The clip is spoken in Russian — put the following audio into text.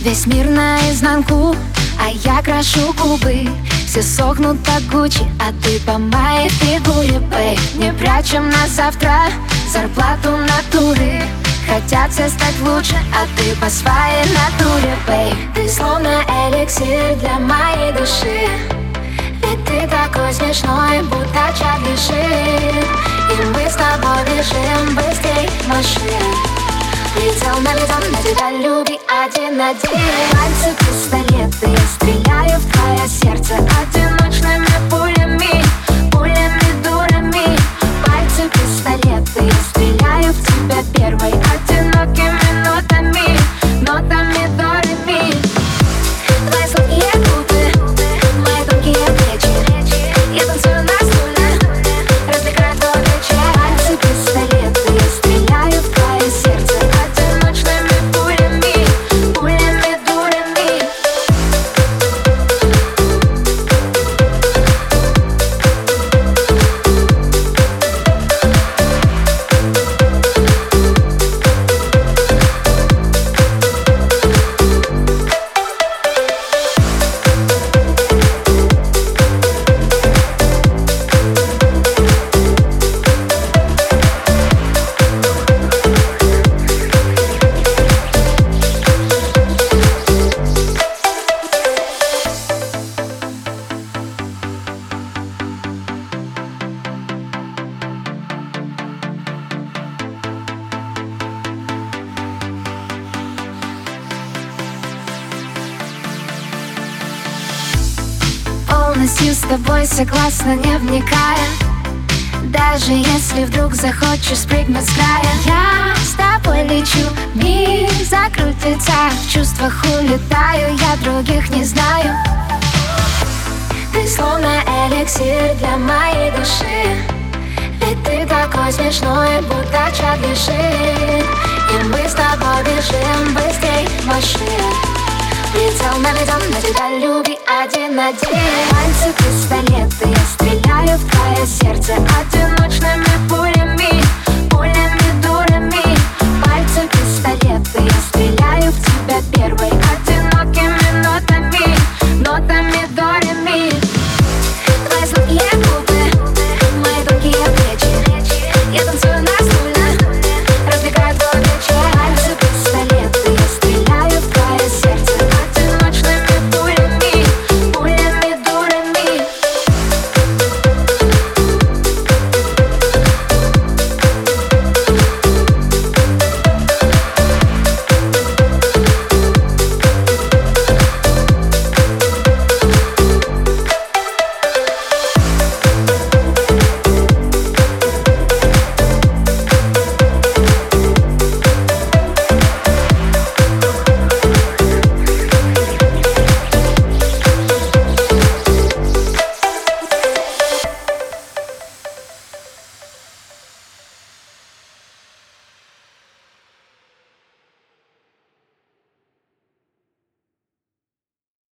Весь мир наизнанку, а я крашу губы. Все сохнут так Гуччи, а ты по моей фигуре, бэй Не прячем на завтра зарплату натуры. Хотят все стать лучше, а ты по своей натуре, бэй Ты словно эликсир для моей души. Ведь ты такой смешной, будто Чарли И мы с тобой бежим быстрей машин Летел на летом на тебя люби один на один. Пальцы пистолеты, я стреляю в твое сердце Одиночными пулями, пулями дурами. Пальцы пистолеты, я стреляю в тебя первой Одинокими Полностью с тобой согласна, не вникая Даже если вдруг захочешь спрыгнуть с края Я с тобой лечу, мир закрутится В чувствах улетаю, я других не знаю. Ты словно эликсир для моей души Ведь ты такой смешной, будто Шин И мы с тобой бежим быстрей машин Наведен на тебя, люби один на один Пальцы пистолеты, я стреляю